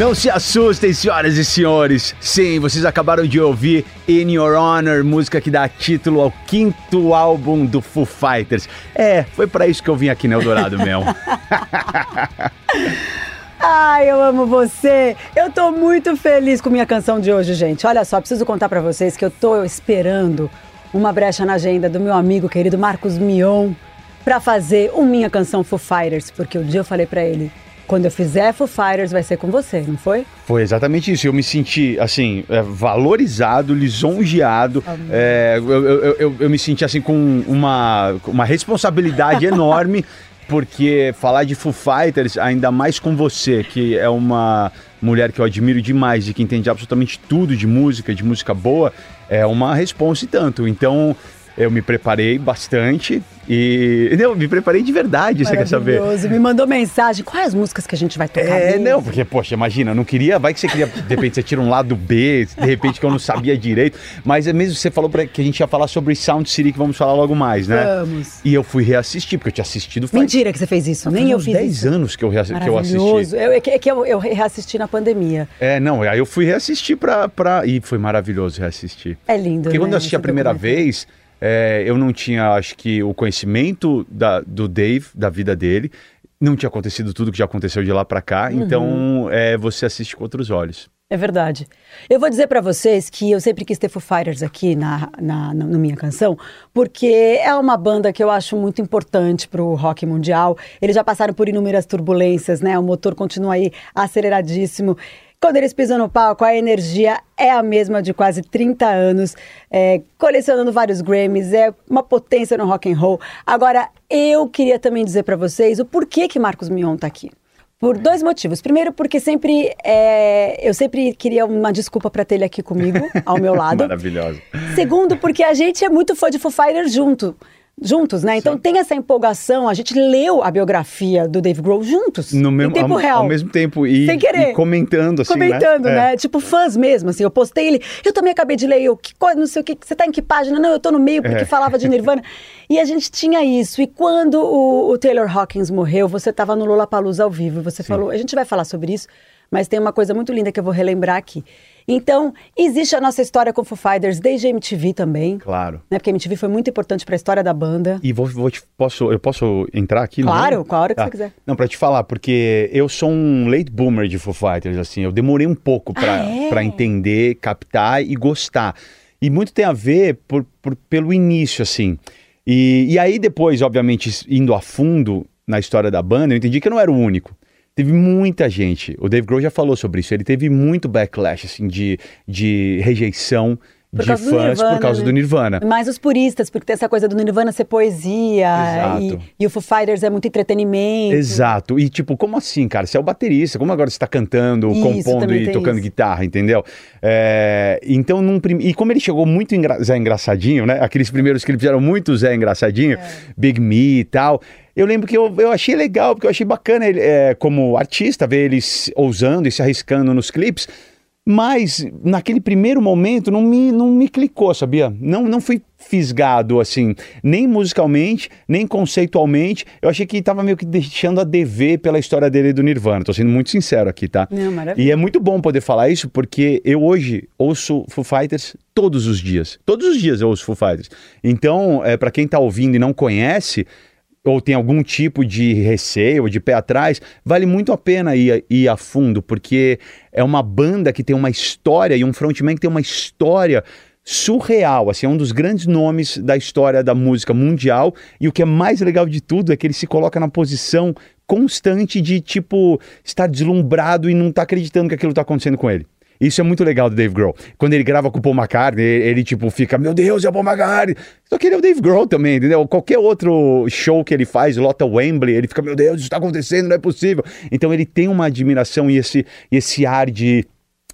Não se assustem, senhoras e senhores. Sim, vocês acabaram de ouvir In Your Honor, música que dá título ao quinto álbum do Foo Fighters. É, foi pra isso que eu vim aqui no Eldorado mesmo. Ai, eu amo você! Eu tô muito feliz com minha canção de hoje, gente. Olha só, preciso contar pra vocês que eu tô esperando uma brecha na agenda do meu amigo querido Marcos Mion pra fazer o Minha Canção Foo Fighters, porque o dia eu falei pra ele, quando eu fizer Foo Fighters vai ser com você, não foi? Foi exatamente isso. Eu me senti, assim, é, valorizado, lisonjeado. É, eu, eu- eu- eu me senti, assim, com uma, uma responsabilidade enorme, porque falar de Foo Fighters, ainda mais com você, que é uma mulher que eu admiro demais e que entende absolutamente tudo de música, de música boa, é uma responsa e tanto. Então. Eu me preparei bastante e. Não, me preparei de verdade, você quer saber? Maravilhoso. Me mandou mensagem. Quais as músicas que a gente vai tocar? É, mesmo? não, porque, poxa, imagina, eu não queria, vai que você queria, de repente você tira um lado B, de repente que eu não sabia direito, mas é mesmo, você falou pra, que a gente ia falar sobre Sound City, que vamos falar logo mais, né? Vamos. E eu fui reassistir, porque eu tinha assistido faz, Mentira que você fez isso. Nem eu fiz 10 isso. anos que eu, reassi- que eu assisti. Maravilhoso. Eu- É que, é que eu, eu reassisti na pandemia. É, não, aí eu fui reassistir pra, pra... E foi maravilhoso reassistir. É lindo, Porque né, quando eu assisti a primeira vez, é, eu não tinha, acho que, o conhecimento da- do Dave, da vida dele. Não tinha acontecido tudo que já aconteceu de lá pra cá. Uhum. Então, é, você assiste com outros olhos. É verdade. Eu vou dizer pra vocês que eu sempre quis ter Foo Fighters aqui na, na, na, na minha canção, porque é uma banda que eu acho muito importante pro rock mundial. Eles já passaram por inúmeras turbulências, né? O motor continua aí aceleradíssimo. Quando eles pisam no palco, a energia é a mesma de quase 30 anos, é, colecionando vários Grammys, é uma potência no rock and roll. Agora, eu queria também dizer pra vocês o porquê que Marcos Mion tá aqui. Por dois motivos. Primeiro, porque sempre é, eu sempre queria uma desculpa pra ter ele aqui comigo, ao meu lado. Maravilhosa. Segundo, porque a gente é muito fã de Foo Fighters junto. Juntos, né? Então tem essa empolgação. A gente leu a biografia do Dave Grohl juntos. No mesmo, em tempo ao, real. ao mesmo tempo. E, Sem querer. e comentando, assim, Comentando, né? né? É. Tipo, fãs mesmo, assim. Eu postei ele. Eu também acabei de ler. Eu, que, não sei o que. Você tá em que página? Não, eu tô no meio porque É. falava de Nirvana. e a gente tinha isso. E quando o, o Taylor Hawkins morreu, você tava no Lollapalooza ao vivo. Você falou. A gente vai falar sobre isso. Mas tem uma coisa muito linda que eu vou relembrar aqui. Então, existe a nossa história com Foo Fighters desde a MTV também. Claro. Né? Porque a MTV foi muito importante para a história da banda. E vou, vou te, posso, eu posso entrar aqui? Claro, com a hora que você quiser. Não, pra te falar, porque eu sou um late boomer de Foo Fighters, assim, eu demorei um pouco pra, Ah, é? pra entender, captar e gostar. E muito tem a ver por, por- pelo início, assim. E, e aí depois, obviamente, indo a fundo na história da banda, eu entendi que eu não era o único. Teve muita gente, o Dave Grohl já falou sobre isso, ele teve muito backlash, assim, de, de rejeição Por de fãs Nirvana, por causa né? do Nirvana. Mais os puristas, porque tem essa coisa do Nirvana ser poesia. E, e o Foo Fighters é muito entretenimento. Exato. E tipo, como assim, cara? Você é o baterista, como agora você tá cantando, Isso, compondo e tocando isso. guitarra, entendeu? É, então, num prim... e como ele chegou muito engra... Zé Engraçadinho, né? Aqueles primeiros que ele fizeram muito Zé Engraçadinho, É. Big Me e tal. Eu lembro que eu, eu achei legal, porque eu achei bacana ele, é, como artista ver eles ousando e se arriscando nos clipes. Mas naquele primeiro momento não me, não me clicou, sabia? Não, não fui fisgado assim, nem musicalmente, nem conceitualmente. Eu achei que tava meio que deixando a dever pela história dele e do Nirvana. Tô sendo muito sincero aqui, tá? Não, maravilha. E é muito bom poder falar isso porque eu hoje ouço Foo Fighters todos os dias. Todos os dias eu ouço Foo Fighters. Então, é, para quem tá ouvindo e não conhece, ou tem algum tipo de receio, de pé atrás, vale muito a pena ir, ir a fundo, porque é uma banda que tem uma história e um frontman que tem uma história surreal, assim, é um dos grandes nomes da história da música mundial. E o que é mais legal de tudo é que ele se coloca na posição constante de, tipo, estar deslumbrado e não tá acreditando que aquilo tá acontecendo com ele. Isso é muito legal do Dave Grohl. Quando ele grava com o Paul McCartney, ele, ele, tipo fica, meu Deus, é o Paul McCartney. Só que ele é o Dave Grohl também, entendeu? Qualquer outro show que ele faz, lota Wembley, ele fica, meu Deus, isso tá acontecendo, não é possível. Então ele tem uma admiração e esse, esse ar de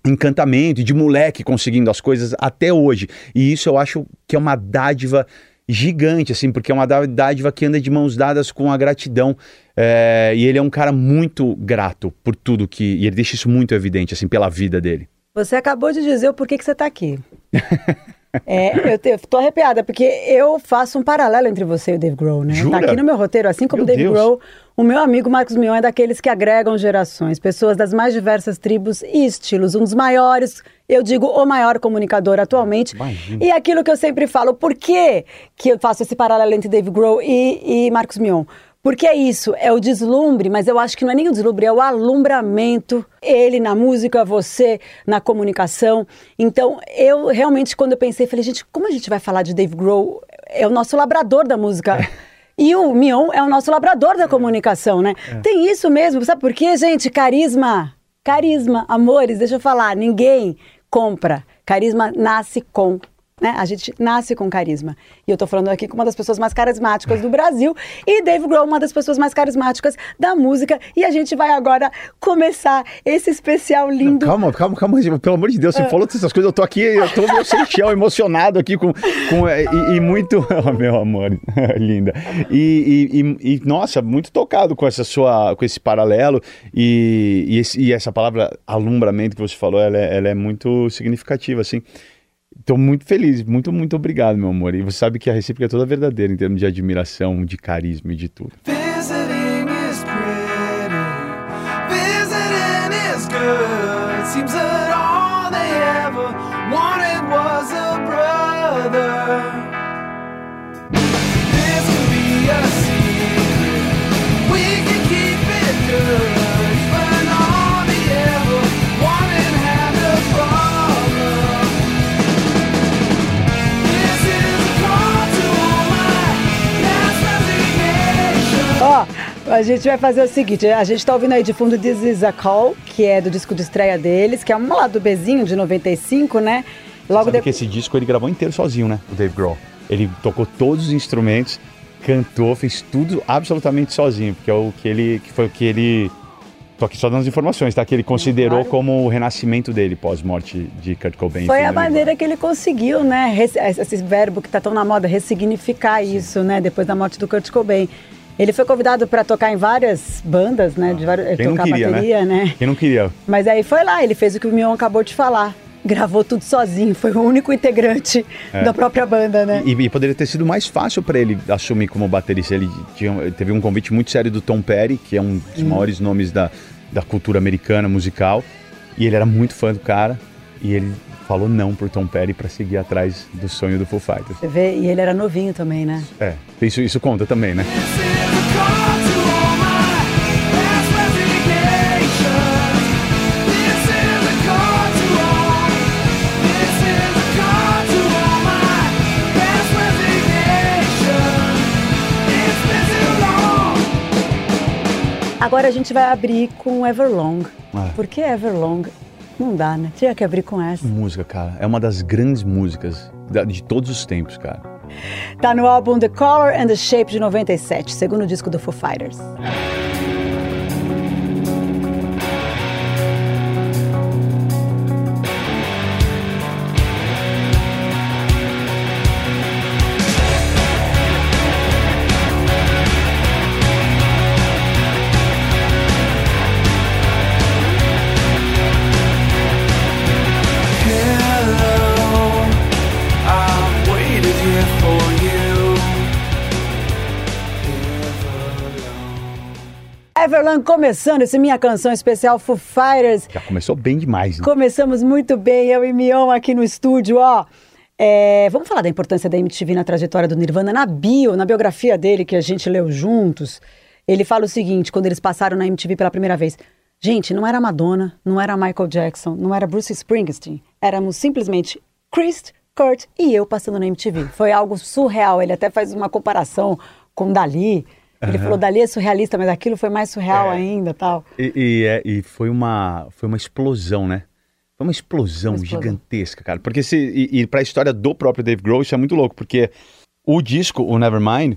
encantamento, de moleque conseguindo as coisas até hoje. E isso eu acho que é uma dádiva gigante, assim, porque é uma dádiva que anda de mãos dadas com a gratidão. É, e ele é um cara muito grato por tudo que. E ele deixa isso muito evidente, assim, pela vida dele. Você acabou de dizer o porquê que você está aqui. É, eu, tô arrepiada, porque eu faço um paralelo entre você e o Dave Grohl, né? Jura? Tá aqui no meu roteiro, assim como o Dave Deus. Grohl, o meu amigo Marcos Mion é daqueles que agregam gerações, pessoas das mais diversas tribos e estilos, um dos maiores, eu digo, o maior comunicador atualmente. Imagina. E aquilo que eu sempre falo, por que, que eu faço esse paralelo entre Dave Grohl e, e Marcos Mion? Porque é isso, é o deslumbre, mas eu acho que não é nem o deslumbre, é o alumbramento. Ele na música, você na comunicação. Então, eu realmente, quando eu pensei, falei, gente, como a gente vai falar de Dave Grohl? É o nosso labrador da música. E o Mion é o nosso labrador da comunicação, né? Tem isso mesmo, sabe por quê, gente? Carisma. Carisma, amores, deixa eu falar, ninguém compra. Carisma nasce com. Né? A gente nasce com carisma. E eu tô falando aqui com uma das pessoas mais carismáticas do Brasil e Dave Grohl, uma das pessoas mais carismáticas da música. E a gente vai agora começar esse especial lindo. Calma, calma, calma, pelo amor de Deus, você falou dessas coisas, eu tô aqui, eu tô sem chão, emocionado aqui com, com é, e, e muito, oh, meu amor, linda, e, e- e- nossa, muito tocado com essa sua, com esse paralelo e, e, esse- essa palavra alumbramento que você falou, ela é, ela é muito significativa, assim, Tô muito feliz, muito, muito obrigado, meu amor. E você sabe que a recíproca é toda verdadeira em termos de admiração, de carisma e de tudo. A gente vai fazer o seguinte: a gente tá ouvindo aí de fundo This Is a Call, que é do disco de estreia deles, que é um lado Bzinho de 95, né? Logo Sabe que depois. esse disco ele gravou inteiro sozinho, né? O Dave Grohl. Ele tocou todos os instrumentos, cantou, fez tudo absolutamente sozinho, porque é o que ele, que foi o que ele Tô aqui só dando as informações, tá? Que ele considerou claro. como o renascimento dele pós-morte de Kurt Cobain. Foi a maneira que ele conseguiu, né? res- Esse verbo que tá tão na moda, ressignificar isso, né? Depois da morte do Kurt Cobain. Ele foi convidado para tocar em várias bandas, né? De várias, Quem não tocar queria, bateria, né? né? Quem não queria? Mas aí foi lá, ele fez o que o Mion acabou de falar. Gravou tudo sozinho, foi o único integrante da própria banda, né? E, e poderia ter sido mais fácil para ele assumir como baterista. Ele tinha, ele teve um convite muito sério do Tom Petty, que é um dos maiores nomes da, da cultura americana musical. E ele era muito fã do cara. E ele falou não pro Tom Petty para seguir atrás do sonho do Foo Fighters. Você vê, e ele era novinho também, né? É, isso, isso conta também, né? Agora a gente vai abrir com Everlong. Ah. Por que Everlong? Não dá, né? Tinha que abrir com essa. Música, cara, é uma das grandes músicas de todos os tempos, cara. Tá no álbum The Color and the Shape de 97, segundo disco do Foo Fighters. Everlong começando esse minha canção especial Foo Fighters. Já começou bem demais, né? Começamos muito bem, eu e Mion aqui no estúdio, ó. É, vamos falar da importância da MTV na trajetória do Nirvana. Na bio, na biografia dele, que a gente leu juntos, ele fala o seguinte, quando eles passaram na MTV pela primeira vez. Gente, não era Madonna, não era Michael Jackson, não era Bruce Springsteen. Éramos simplesmente Chris, Kurt e eu passando na MTV. Foi algo surreal. Ele até faz uma comparação com Dali. Ele falou, Dali é surrealista, mas aquilo foi mais surreal É. ainda tal. E, e, é- e foi, uma, foi uma explosão, né? Foi uma explosão, Uma explosão. gigantesca, cara. Porque se, e, e pra história do próprio Dave Grohl, isso é muito louco, porque o disco, o Nevermind,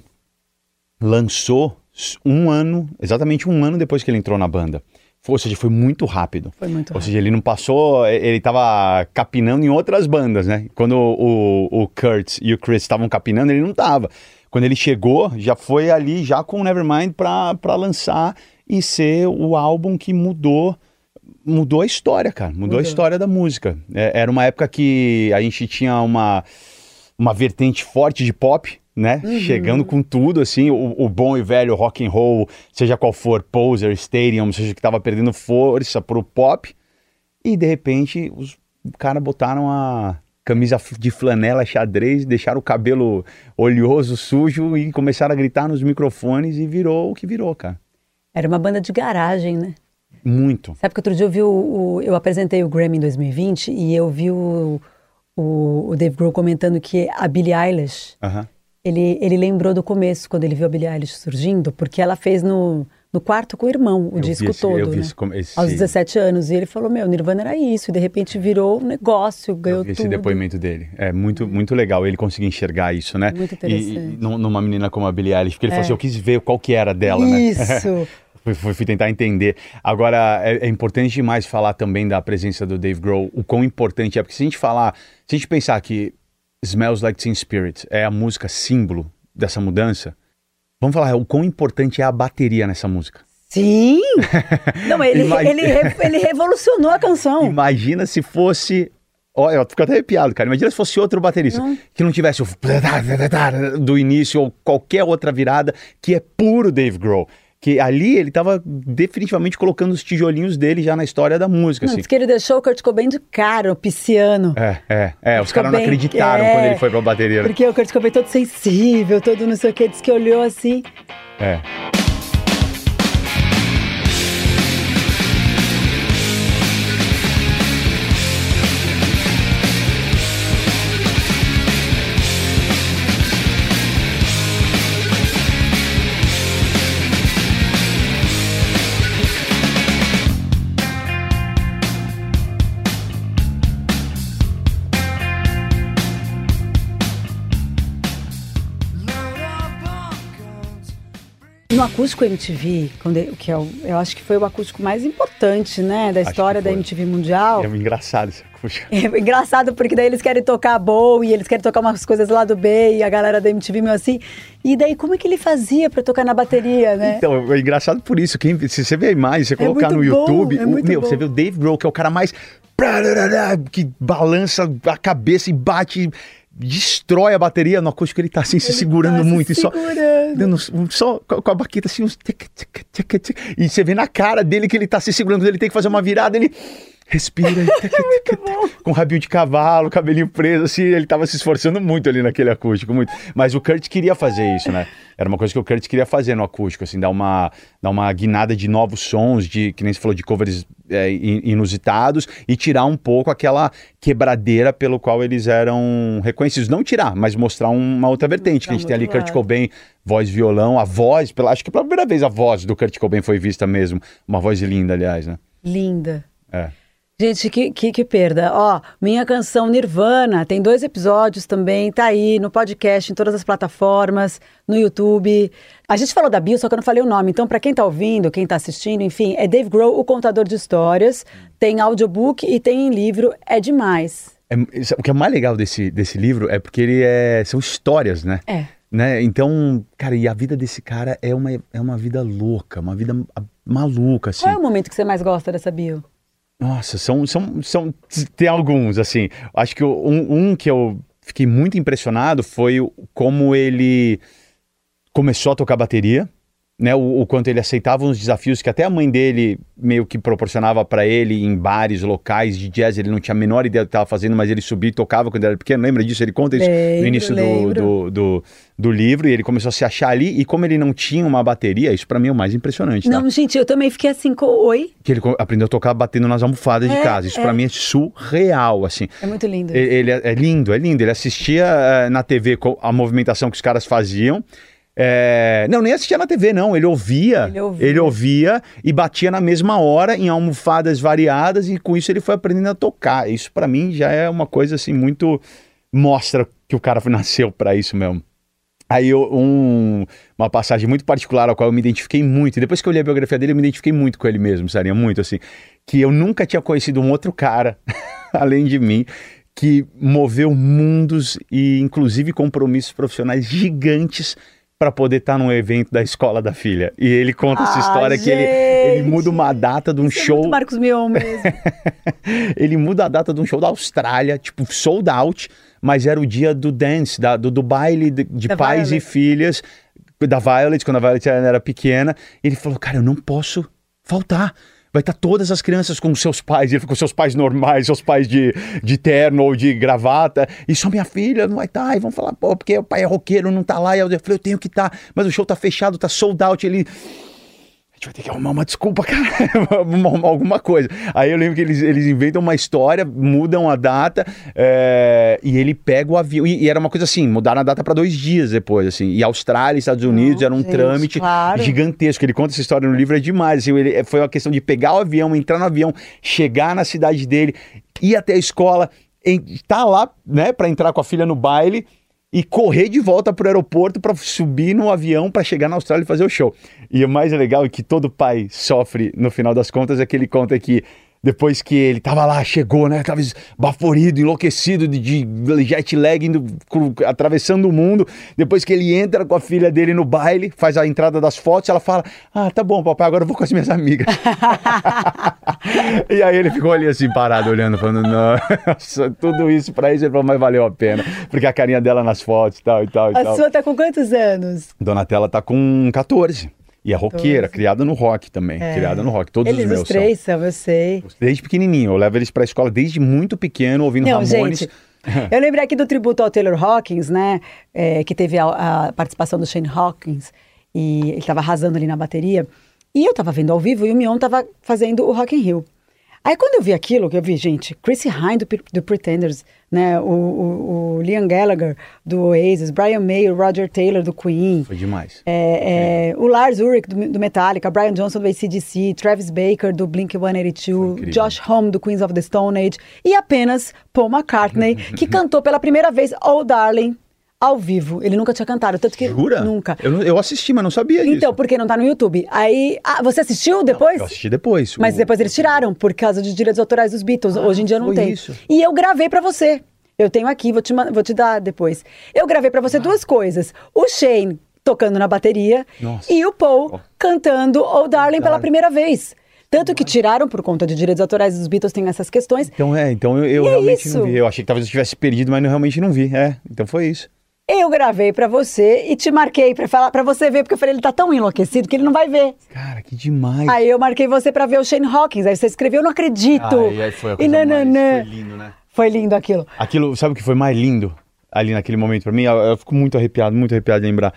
lançou um ano, exatamente um ano depois que ele entrou na banda. Ou seja, foi muito rápido. Foi muito Ou rápido. seja, ele não passou, ele tava capinando em outras bandas, né? Quando o, o, o Kurt e o Chris estavam capinando, ele não tava. Quando ele chegou, já foi ali, já com o Nevermind pra, pra lançar e ser o álbum que mudou mudou a história, cara. Mudou, a história da música. É, era uma época que a gente tinha uma, uma vertente forte de pop, né? Chegando com tudo, assim, o, o bom e velho rock and roll, seja qual for, Poser, Stadium, seja que tava perdendo força pro pop. E de repente os caras botaram a camisa de flanela xadrez, deixaram o cabelo oleoso, sujo e começaram a gritar nos microfones e virou o que virou, cara. Era uma banda de garagem, né? Muito. Sabe que outro dia eu vi o, o- eu apresentei o Grammy em 2020 e eu vi o, o, o Dave Grohl comentando que a Billie Eilish, Aham. ele, ele lembrou do começo, quando ele viu a Billie Eilish surgindo, porque ela fez no, no quarto com o irmão, o Eu disco esse- todo, eu vi né? esse esse- Aos 17 anos. E ele falou, meu, Nirvana era isso. E de repente virou um negócio, ganhou Eu vi esse tudo. depoimento dele. É muito, muito legal ele conseguir enxergar isso, né? Muito E- interessante. E, num- numa menina como a Billie Eilish, porque ele falou É. assim, eu quis ver qual que era dela, né? Isso. Fui, fui- fui tentar entender. Agora, é, é importante demais falar também da presença do Dave Grohl, o quão importante é, porque se a gente falar, se a gente pensar que Smells Like Teen Spirit é a música símbolo dessa mudança, vamos falar o quão importante é a bateria nessa música. Sim! Não, ele, Imagina- ele, ele revolucionou a canção. Imagina se fosse. Olha, eu fico até arrepiado, cara. Imagina se fosse outro baterista que não tivesse o do início ou qualquer outra virada, que é puro Dave Grohl. Que ali ele tava definitivamente colocando os tijolinhos dele já na história da música, Não, assim. que ele deixou o Kurt Cobain de cara, o pisciano. É, é, é. Os Kurt caras não acreditaram é, quando ele foi pra bateria. Porque o Kurt Cobain todo sensível, todo não sei o que, disse que olhou assim. É. No acústico MTV, quando que é o, eu acho que foi o acústico mais importante, né, da Acho história da. MTV Mundial. É engraçado essa acústica. É engraçado porque daí eles querem tocar boa e eles querem tocar umas coisas lá do B e a galera da MTV meio assim. E daí como é que ele fazia pra tocar na bateria, né? Então, é engraçado por isso. Quem, se você ver a imagem, você colocar no muito bom, YouTube, é o- meu, bom. você vê o Dave Grohl, que é o cara mais. que balança a cabeça e bate, destrói a bateria. No acústico ele tá assim, se segurando tá se muito. E só, segurando. dando só com com a baqueta assim, uns. tic, tic, tic, tic. E você vê na cara dele que ele tá se segurando, ele tem que fazer uma virada, ele. Respira, tic, com rabinho de cavalo, cabelinho preso, assim, ele tava se esforçando muito ali naquele acústico, muito. Mas o Kurt queria fazer isso, né? Era uma coisa que o Kurt queria fazer no acústico, assim, dar uma, dar uma guinada de novos sons, de, que nem você falou, de covers é, in- inusitados, e tirar um pouco aquela quebradeira pelo qual eles eram reconhecidos. Não tirar, mas mostrar uma outra vertente, que a gente tem ali outro Kurt lado. Cobain, voz violão, a voz, pela, acho que pela primeira vez a voz do Kurt Cobain foi vista mesmo, uma voz linda, aliás, né? Linda. É. Gente, que, que, que perda. Ó, minha canção Nirvana tem dois episódios também, tá aí no podcast, em todas as plataformas, no YouTube. A gente falou da Bill, só que eu não falei o nome. Então, pra quem tá ouvindo, quem tá assistindo, enfim, é Dave Grohl, o contador de histórias. Tem audiobook e tem em livro. É demais. É, o que é mais legal desse, desse livro é porque ele é. São histórias, né? É. Né? Então, cara, e a vida desse cara é uma, é uma vida louca, uma vida maluca, assim. Qual é o momento que você mais gosta dessa Bill? Nossa, são, são, são. Tem alguns, assim. Acho que um, um que eu fiquei muito impressionado foi como ele começou a tocar bateria. Né, o, o quanto ele aceitava uns desafios que até a mãe dele meio que proporcionava pra ele em bares locais de jazz. Ele não tinha a menor ideia do que estava fazendo, mas ele subia e tocava quando era pequeno. Lembra disso? Ele conta isso no Lembro, início do, do, do, do livro e ele começou a se achar ali. E como ele não tinha uma bateria, isso pra mim é o mais impressionante. tá? Não, gente, eu também fiquei assim, com oi. Que ele aprendeu a tocar batendo nas almofadas de É, casa. Isso é. pra mim é surreal, assim. É muito lindo. Ele, ele é, é lindo, é lindo. Ele assistia eh, na TV a movimentação que os caras faziam. É, Não, nem assistia na TV, não. Ele ouvia, Ele ouvia. ele ouvia e batia na mesma hora em almofadas variadas e com isso ele foi aprendendo a tocar. Isso pra mim já é uma coisa assim muito mostra que o cara nasceu pra isso mesmo. Aí eu- um- uma passagem muito particular ao qual eu me identifiquei muito. E depois que eu li a biografia dele, eu me identifiquei muito com ele mesmo, Sarinha, muito assim. Que eu nunca tinha conhecido um outro cara, além de mim, que moveu mundos e inclusive compromissos profissionais gigantes para poder estar num evento da escola da filha. E ele conta essa Ah, história que ele, ele gente. muda uma data de um Isso é show. muito Marcos Mion mesmo. ele muda a data de um show da Austrália, tipo, sold out, mas era o dia do dance, da- do, do baile de, de pais Violet. e filhas da Violet, quando a Violet era pequena. Ele falou, cara, eu não posso faltar. Vai estar todas as crianças com seus pais, com seus pais normais, seus pais de, de terno ou de gravata, e só minha filha não vai estar. E vão falar, pô, porque o pai é roqueiro, não tá lá. E eu falei, eu tenho que estar, mas o show tá fechado, tá sold out. Ele, gente vai ter que arrumar uma desculpa, cara. Alguma coisa. Aí eu lembro que eles, eles inventam uma história, mudam a data, é, e ele pega o avião. E, e era uma coisa assim, mudaram a data para dois dias depois, assim. E Austrália Estados Unidos Não, era um gente, trâmite claro. gigantesco. Ele conta essa história no livro, é demais. Assim, ele, foi uma questão de pegar o avião, entrar no avião, chegar na cidade dele, ir até a escola, estar lá, né, para entrar com a filha no baile e correr de volta pro aeroporto para subir no avião para chegar na Austrália e fazer o show. E o mais legal é que todo pai sofre no final das contas é que ele conta que depois que ele tava lá, chegou, né, tava baforido, enlouquecido de, de jet lag, indo, atravessando o mundo. Depois que ele entra com a filha dele no baile, faz a entrada das fotos, ela fala: "Ah, tá bom, papai, agora eu vou com as minhas amigas". e aí ele ficou ali assim parado olhando, falando: "Nossa, tudo isso pra isso", ele falou: "Mas valeu a pena", porque a carinha dela nas fotos e tal e tal e A tal. sua tá com quantos anos? Donatella tá com 14. E é roqueira, criada no rock também. É. Criada no rock. Todos Eles, os meus os três são, eu sei. são. Desde pequenininho. Eu levo eles pra escola desde muito pequeno, ouvindo Não, Ramones. gente, eu lembrei aqui do tributo ao Taylor Hawkins, né? é, que teve a, a participação do Shane Hawkins e ele tava arrasando ali na bateria. E eu tava vendo ao vivo e o Mion tava fazendo o Rock in Rio. Aí quando eu vi aquilo, que eu vi, gente, Chrissy Hine do, do Pretenders, né? O, o- o Liam Gallagher do Oasis, Brian May, o Roger Taylor do Queen. Foi demais. É, é, o Lars Ulrich do, do Metallica, Brian Johnson do ACDC, Travis Baker do Blink-182, incrível. Josh Homme do Queens of the Stone Age e apenas Paul McCartney, que cantou pela primeira vez Oh Darling ao vivo. Ele nunca tinha cantado, tanto que Jura? nunca. Eu, não- eu assisti, mas não sabia disso. Então, porque não tá no YouTube. Aí, ah, você assistiu depois? Eu assisti depois. Mas O- depois eles tiraram por causa de direitos autorais dos Beatles. Hoje em dia não tem. isso. E eu gravei pra você. Eu tenho aqui, vou te, vou te dar depois. Eu gravei pra você duas coisas. O Shane tocando na bateria Nossa. e o Paul Ó. cantando Oh Darling pela Darling. primeira vez. Tanto que tiraram por conta de direitos autorais dos Beatles, tem essas questões. Então é, então eu, eu é realmente isso. não vi. Eu achei que talvez eu tivesse perdido, mas eu realmente não vi. É, então foi isso. Eu gravei pra você e te marquei pra falar para você ver, porque eu falei, ele tá tão enlouquecido que ele não vai ver. Cara, que demais. Aí eu marquei você pra ver o Shane Hawkins. Aí você escreveu, eu não acredito. Ai, aí foi a e coisa mais- nananã. foi lindo, né? Foi lindo aquilo. Aquilo, sabe o que foi mais lindo ali naquele momento pra mim? Eu, eu fico muito arrepiado, muito arrepiado de lembrar.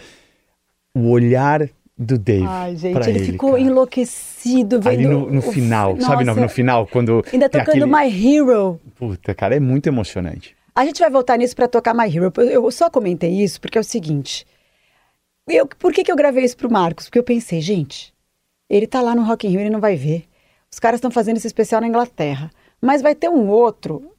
O olhar do Dave. Ai, gente, pra ele, ele ficou cara. enlouquecido vendo. Ali no, no o- final, sabe? No, Nossa, no final, quando. Ainda tocando aquele- My Hero. Puta, cara, é muito emocionante. A gente vai voltar nisso pra tocar My Hero. Eu- só comentei isso porque é o seguinte. Eu, por que, que eu gravei isso pro Marcos? Porque eu pensei, gente, ele tá lá no Rock in Rio, ele não vai ver. Os caras estão fazendo esse especial na Inglaterra. Mas vai ter um outro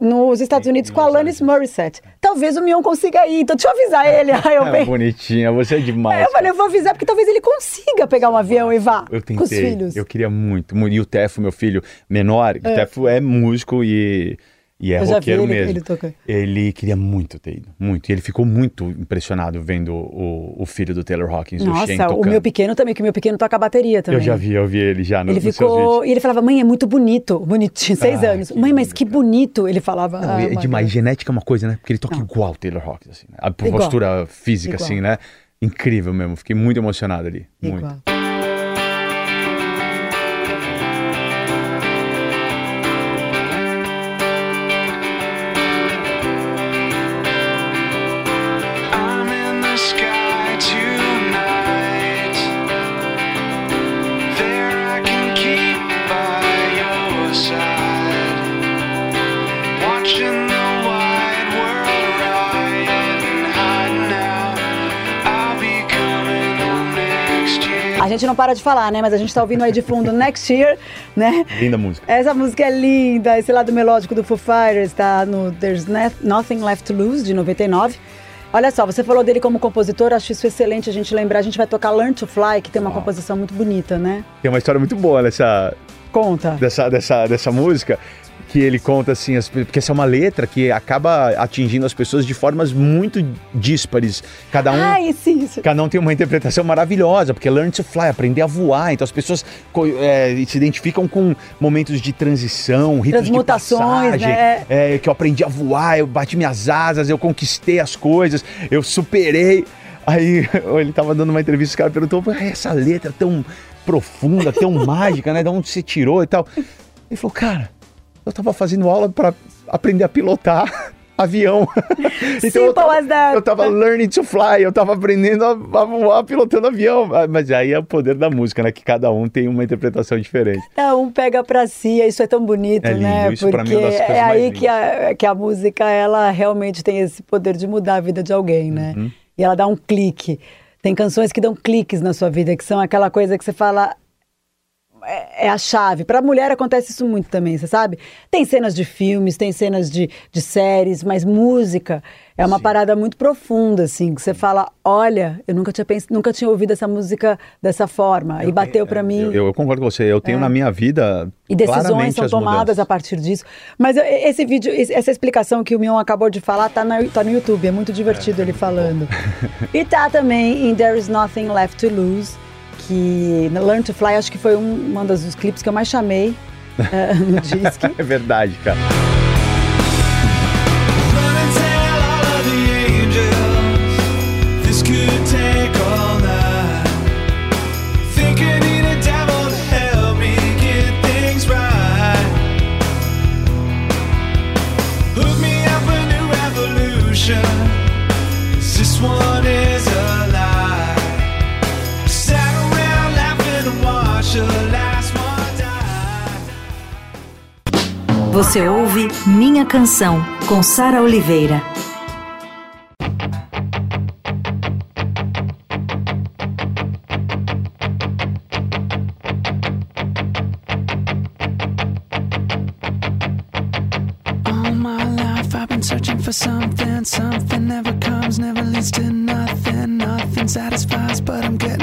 nos Estados Sim, Unidos em com a Alanis Morissette. Talvez o Mion consiga ir. Então deixa eu avisar ele. Aí eu, É bem- bonitinha, você é demais. Eu falei, eu vou avisar porque talvez ele consiga pegar um avião e vá Eu tentei. com os filhos. Eu queria muito, muito. E o Tefo, meu filho menor, o Tefo é músico e, e é roqueiro ele- mesmo. ele tocando. Ele queria muito ter ido, muito. E ele ficou muito impressionado vendo o, o filho do Taylor Hawkins, o Shane Nossa, o tocando. meu pequeno também, que o meu pequeno toca bateria também. Eu já vi, eu vi ele já no, Ele ficou. E ele falava, mãe, é muito bonito. Bonitinho, seis Ah, anos. Mãe, mas que bonito. Ele falava. Não, ah, é demais. Genética é uma coisa, né? Porque ele toca Não. igual o Taylor Hawkins, assim, né? A Igual. postura física, Igual. assim, né? incrível mesmo. Fiquei muito emocionado ali. Muito. Igual. I'm gente não para de falar, né? Mas a gente tá ouvindo aí de fundo Next Year, né? Linda música. Essa música é linda, esse lado melódico do Foo Fighters tá no There's Nothing Left to Lose, de 99. Olha só, você falou dele como compositor, acho isso excelente a gente lembrar. A gente vai tocar Learn to Fly, que tem uma composição muito bonita, né? Tem uma história muito boa nessa, Conta. dessa, dessa, dessa música que ele conta assim, as- porque essa é uma letra que acaba atingindo as pessoas de formas muito díspares. Cada um. Ai, sim, isso. Cada um tem uma interpretação maravilhosa, porque learn to fly, aprender a voar. Então as pessoas é, se identificam com momentos de transição, ritos de Transmutações, passagem. né? É, que eu aprendi a voar, eu bati minhas asas, eu conquistei as coisas, eu superei. Aí ele tava dando uma entrevista, o cara perguntou, "Pô, essa letra tão profunda, tão mágica, né? De onde você tirou e tal. Ele falou, cara, eu tava fazendo aula para aprender a pilotar avião. então eu Simple eu tava learning to fly, eu tava aprendendo a, a voar pilotando avião. Ah, Mas aí é o poder da música, né? Que cada um tem uma interpretação diferente. É, um pega pra si, isso é tão bonito, É lindo, né? isso pra mim é das Porque é aí que a, que a música, ela realmente tem esse poder de mudar a vida de alguém, né? Uhum. E ela dá um clique. Tem canções que dão cliques na sua vida, que são aquela coisa que você fala. É é a chave. Pra mulher acontece isso muito também, você sabe? Tem cenas de filmes, tem cenas de, de séries, mas música é uma parada muito profunda, assim, que você fala, olha, eu nunca tinha pens... nunca tinha ouvido essa música dessa forma. e bateu pra mim. Eu, eu concordo com você. Eu tenho na minha vida. E decisões são as tomadas mudanças. a partir disso. Mas eu- esse vídeo, essa explicação que o Mion acabou de falar tá, na- tá no YouTube. É muito divertido ele falando. e tá também em There Is Nothing Left to Lose, que Learn to Fly acho que foi um, das dos clipes que eu mais chamei eh, no disco. É verdade, cara. Você ouve Minha Canção, com Sara Oliveira. For something. Something never comes, never leads to nothing. Nothing satisfies, but I'm getting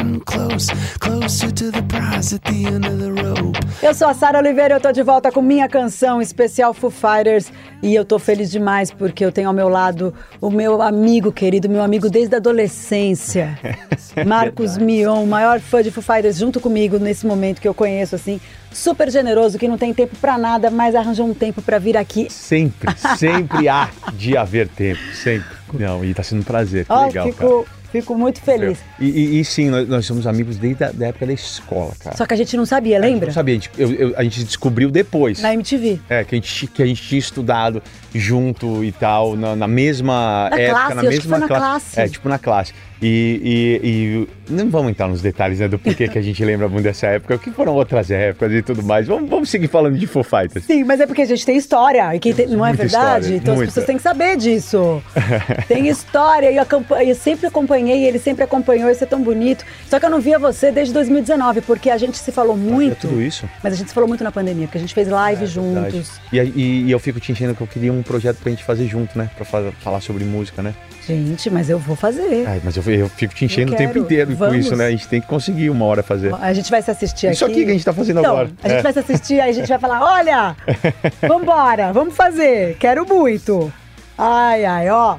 Eu sou a Sara Oliveira, eu tô de volta com minha canção especial Foo Fighters e eu tô feliz demais porque eu tenho ao meu lado o meu amigo querido, meu amigo desde a adolescência, Marcos Mion, maior fã de Foo Fighters, junto comigo nesse momento que eu conheço assim, super generoso, que não tem tempo pra nada, mas arranjou um tempo pra vir aqui. Sempre, sempre há de haver tempo. Sempre. Não, e tá sendo um prazer. Que Ó, legal, fico, cara. Fico muito feliz. E, e- e sim, nós, nós somos amigos desde a da época da escola, cara. Só que a gente não sabia, A gente lembra? não sabia, a gente, eu- eu- a gente descobriu depois. Na MTV. É, que a, gente, que a gente tinha estudado junto e tal, na, na mesma Na época, classe, na eu acho que mesma foi na cla- classe. É, tipo na classe. E, e- e não vamos entrar nos detalhes né, do porquê que a gente lembra muito dessa época, o que foram outras épocas e tudo mais. Vamos, vamos seguir falando de Foo Fighters. Sim, mas é porque a gente tem história. E quem tem- não é Muita verdade? história, então muita. as pessoas têm que saber disso. tem história. E eu, eu sempre acompanhei, ele sempre acompanhou. Isso é tão bonito. Só que eu não via você desde 2019, porque a gente se falou muito. tudo isso? Mas a gente se falou muito na pandemia, porque a gente fez live Verdade. juntos. E, e- e eu fico te enchendo que eu queria um projeto pra gente fazer junto, né? Pra fa- falar sobre música, né? Gente, mas eu vou fazer. Ai, mas eu, eu fico te enchendo o tempo inteiro com Vamos. isso, né? A gente tem que conseguir uma hora fazer. A gente vai se assistir aqui. Isso aqui que a gente tá fazendo Então, agora. A gente É. vai se assistir, aí a gente vai falar: olha, vambora, vamos fazer, quero muito. Ai, ai, ó,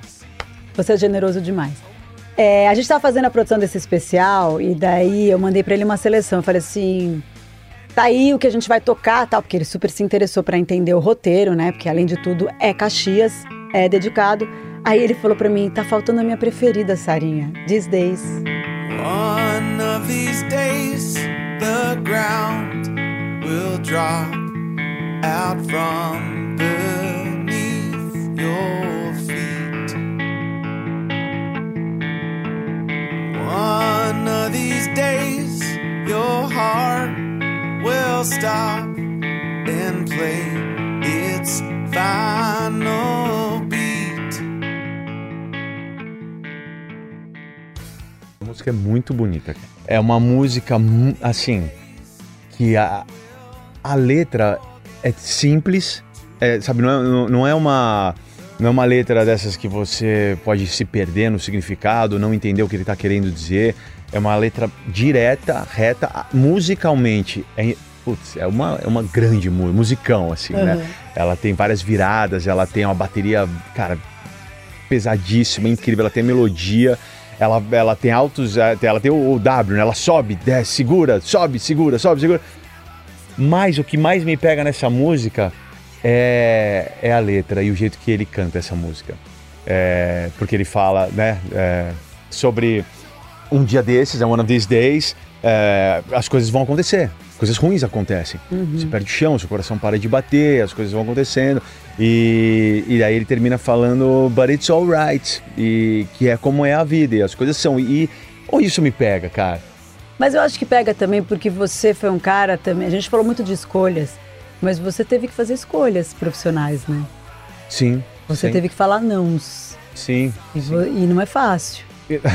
você é generoso demais. É, a gente tava fazendo a produção desse especial e daí eu mandei pra ele uma seleção. Eu falei assim: tá aí o que a gente vai tocar, tal, porque ele super se interessou pra entender o roteiro, né? Porque além de tudo é Caxias, é dedicado Aí ele falou pra mim, tá faltando a minha preferida, Sarinha. These Days. One of these days, the ground will drop out from beneath your feet. One of these days, your heart will stop and play its final beat. A música é muito bonita. É uma música, assim, que a, a letra é simples, é, sabe, não é, não é uma... Não é uma letra dessas que você pode se perder no significado, não entender o que ele está querendo dizer. É uma letra direta, reta, musicalmente. É, putz, é, uma, é uma grande mu- musicão, assim, né? Ela tem várias viradas, ela tem uma bateria, cara, pesadíssima, incrível. Ela tem melodia, ela, ela tem altos, eh, ela tem o, o W, né? Ela sobe, desce, segura, sobe, segura, sobe, segura. Mas o que mais me pega nessa música é, é a letra e o jeito que ele canta essa música. É, porque ele fala, né, é, sobre um dia desses, é one of these days, é, as coisas vão acontecer. Coisas ruins acontecem. Você perde o chão, seu coração para de bater, as coisas vão acontecendo. E, e aí ele termina falando, but it's alright. E que é como é a vida, e as coisas são. E, ou isso me pega, cara. Mas eu acho que pega também porque você foi um cara também. A gente falou muito de escolhas, mas você teve que fazer escolhas profissionais, né? Sim. Você sim, teve que falar nãos. Sim. E, vo- e não é fácil.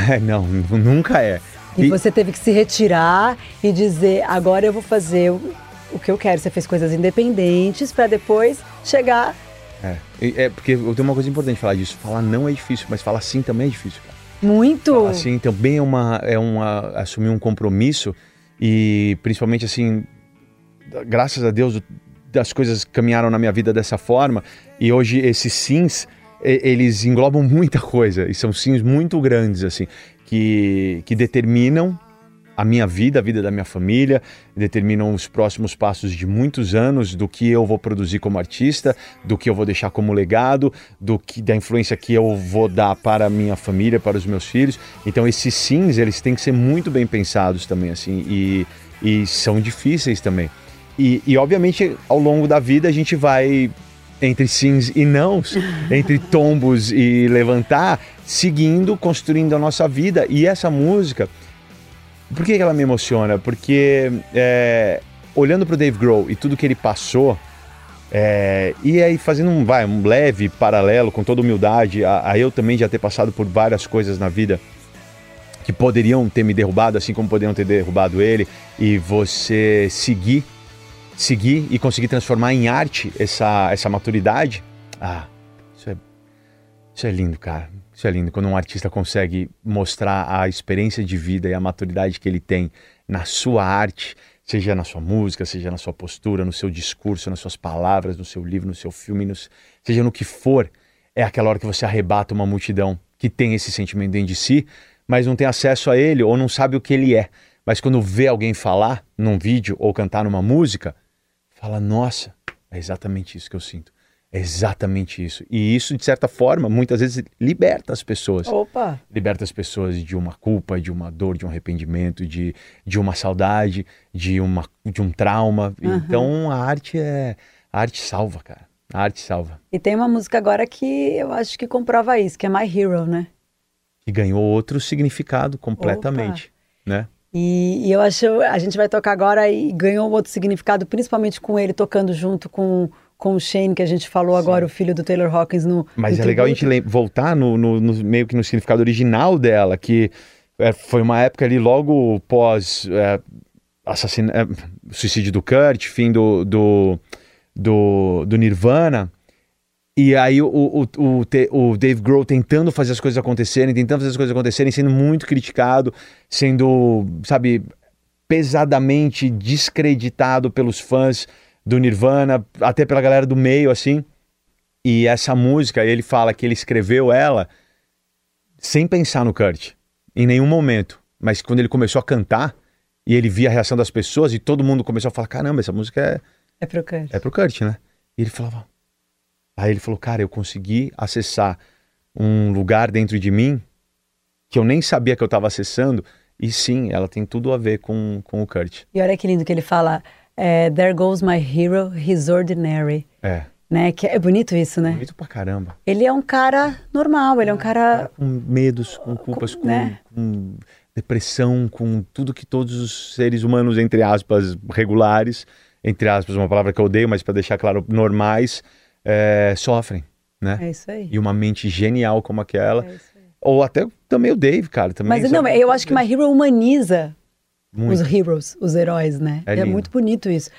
Não, nunca é. E, E- você teve que se retirar e dizer: agora eu vou fazer o, que eu quero. Você fez coisas independentes para depois chegar. É, é porque eu tenho uma coisa importante falar disso. Falar não é difícil, mas falar sim também é difícil. Cara. Muito. Falar sim também é uma, é uma assumir um compromisso e principalmente assim, graças a Deus as coisas caminharam na minha vida dessa forma e hoje esses sims eles englobam muita coisa e são sims muito grandes assim que, que determinam a minha vida, a vida da minha família, determinam os próximos passos de muitos anos do que eu vou produzir como artista, do que eu vou deixar como legado, do que da influência que eu vou dar para a minha família, para os meus filhos. Então esses sims, eles têm que ser muito bem pensados também assim e, e são difíceis também. E, e obviamente ao longo da vida a gente vai entre sims e nãos, entre tombos e levantar, seguindo, construindo a nossa vida. E essa música, por que ela me emociona? Porque é, olhando para o Dave Grohl e tudo que ele passou, é, e aí fazendo um, vai, um leve paralelo, com toda humildade, a, a eu também já ter passado por várias coisas na vida que poderiam ter me derrubado, assim como poderiam ter derrubado ele, e você seguir, seguir e conseguir transformar em arte essa, essa maturidade, ah, isso é, isso é lindo, cara. Isso é lindo. Quando um artista consegue mostrar a experiência de vida e a maturidade que ele tem na sua arte, seja na sua música, seja na sua postura, no seu discurso, nas suas palavras, no seu livro, no seu filme, seja no que for, é aquela hora que você arrebata uma multidão que tem esse sentimento dentro de si, mas não tem acesso a ele ou não sabe o que ele é. Mas quando vê alguém falar num vídeo ou cantar numa música, fala: Nossa, é exatamente isso que eu sinto. É exatamente isso. E isso, de certa forma, muitas vezes liberta as pessoas. Opa! Liberta as pessoas de uma culpa, de uma dor, de um arrependimento, de, de uma saudade, de, uma, de um trauma. Então a arte é. A arte salva, cara. A arte salva. E tem uma música agora que eu acho que comprova isso, que é My Hero, né? E ganhou outro significado completamente. Né? E, e eu acho, a gente vai tocar agora e ganhou um outro significado, principalmente com ele tocando junto com, com o Shane, que a gente falou agora, o filho do Taylor Hawkins no Mas no é legal a tributo. gente voltar no, no- no- meio que no significado original dela, que é, foi uma época ali logo pós é, assassina- é, suicídio do Kurt, fim do, do, do, do Nirvana. E aí o, o, o, o Dave Grohl tentando fazer as coisas acontecerem, tentando fazer as coisas acontecerem, sendo muito criticado, sendo, sabe, pesadamente descreditado pelos fãs do Nirvana, até pela galera do meio, assim. E essa música, ele fala que ele escreveu ela sem pensar no Kurt, em nenhum momento. Mas quando ele começou a cantar, e ele via a reação das pessoas, e todo mundo começou a falar: caramba, essa música é, É pro Kurt. é pro Kurt, né? E ele falava. Aí ele falou, cara, eu consegui acessar um lugar dentro de mim que eu nem sabia que eu estava acessando. E sim, ela tem tudo a ver com, com o Kurt. E olha que lindo que ele fala, é, There goes my hero, he's ordinary. É, Né? Que é bonito isso, né? bonito pra caramba. Ele é um cara normal, ele é um cara... Com medos, com culpas, com, né? com depressão, com tudo que todos os seres humanos, entre aspas, regulares, entre aspas, uma palavra que eu odeio, mas para deixar claro, normais, é, sofrem, né? É isso aí. E uma mente genial como aquela. É isso aí. Ou até também o Dave, cara. Também, Mas não, eu acho que My Hero humaniza Muito. os heroes, os heróis, né? É É, muito bonito isso.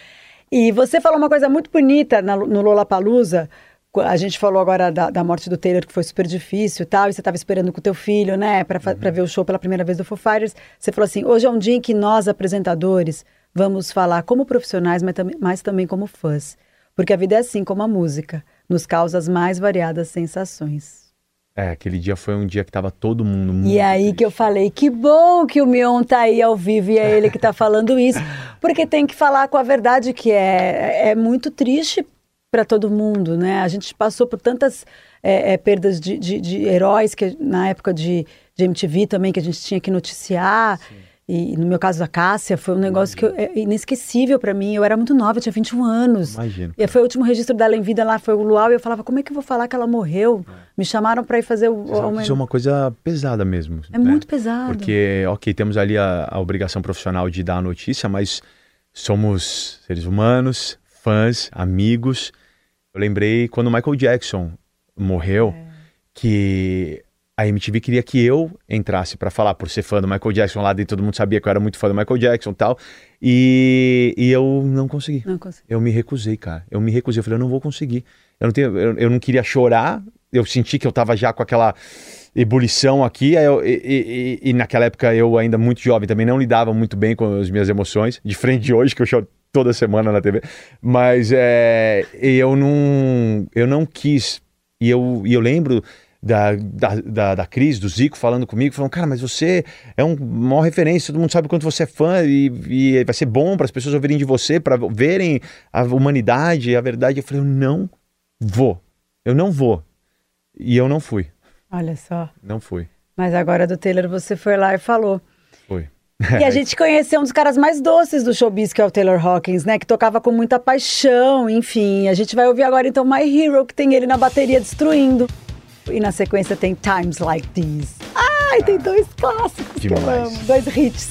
E você falou uma coisa muito bonita na, no Lollapalooza. A gente falou agora da, da morte do Taylor, que foi super difícil e tal, e você estava esperando com o teu filho, né, para Uhum. ver o show pela primeira vez do Foo Fighters. Você falou assim, hoje é um dia em que nós, apresentadores, vamos falar como profissionais, mas, também- mas também como fãs. Porque a vida é assim como a música, nos causa as mais variadas sensações. É, aquele dia foi um dia que tava todo mundo muito E aí que eu falei, que bom que o Mion tá aí ao vivo e é ele que tá falando isso. Porque tem que falar com a verdade que é, é muito triste para todo mundo, né? A gente passou por tantas é, é, perdas de, de- de heróis que na época de, de MTV também que a gente tinha que noticiar. E no meu caso a Cássia foi um negócio que eu- é inesquecível para mim. Eu era muito nova, eu tinha 21 anos. Imagino. E foi o último registro dela em vida lá, foi o Luau, e eu falava, como é que eu vou falar que ela morreu? Me chamaram para ir fazer o... Que Isso é uma coisa pesada mesmo. É né? muito pesado. Porque, ok, temos ali a, a obrigação profissional de dar a notícia, mas somos seres humanos, fãs, amigos. Eu lembrei quando o Michael Jackson morreu, É. que a MTV queria que eu entrasse pra falar, por ser fã do Michael Jackson lá dentro, todo mundo sabia que eu era muito fã do Michael Jackson e tal. E, e eu não consegui. Não consigo. Eu me recusei, cara. Eu me recusei. Eu falei, eu não vou conseguir. Eu não, tenho, eu, eu não queria chorar. Eu senti que eu tava já com aquela ebulição aqui. eu- e, e- e- e naquela época eu ainda muito jovem também não lidava muito bem com as minhas emoções. De frente de hoje, que eu choro toda semana na TV. Mas é, e eu não, eu não quis. E eu, e eu lembro da, da, da, da Cris, do Zico, falando comigo, falando, cara, mas você é um maior referência, todo mundo sabe o quanto você é fã e, e vai ser bom para as pessoas ouvirem de você, para verem a humanidade, a verdade. Eu falei, eu não vou, eu não vou. E eu não fui, Olha só. não fui, Mas agora do Taylor você foi lá e falou. fui. E a gente conheceu um dos caras mais doces do showbiz, que é o Taylor Hawkins, né? Que tocava com muita paixão, enfim. A gente vai ouvir agora então My Hero, que tem ele na bateria destruindo. E na sequência tem Times Like These. Ai, tem dois clássicos que eu Demais. amo, dois hits.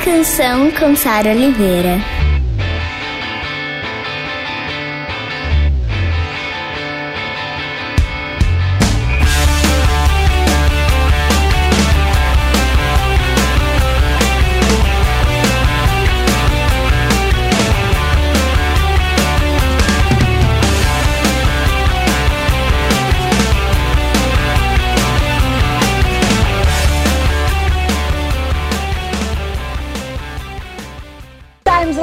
Canção com Sara Oliveira.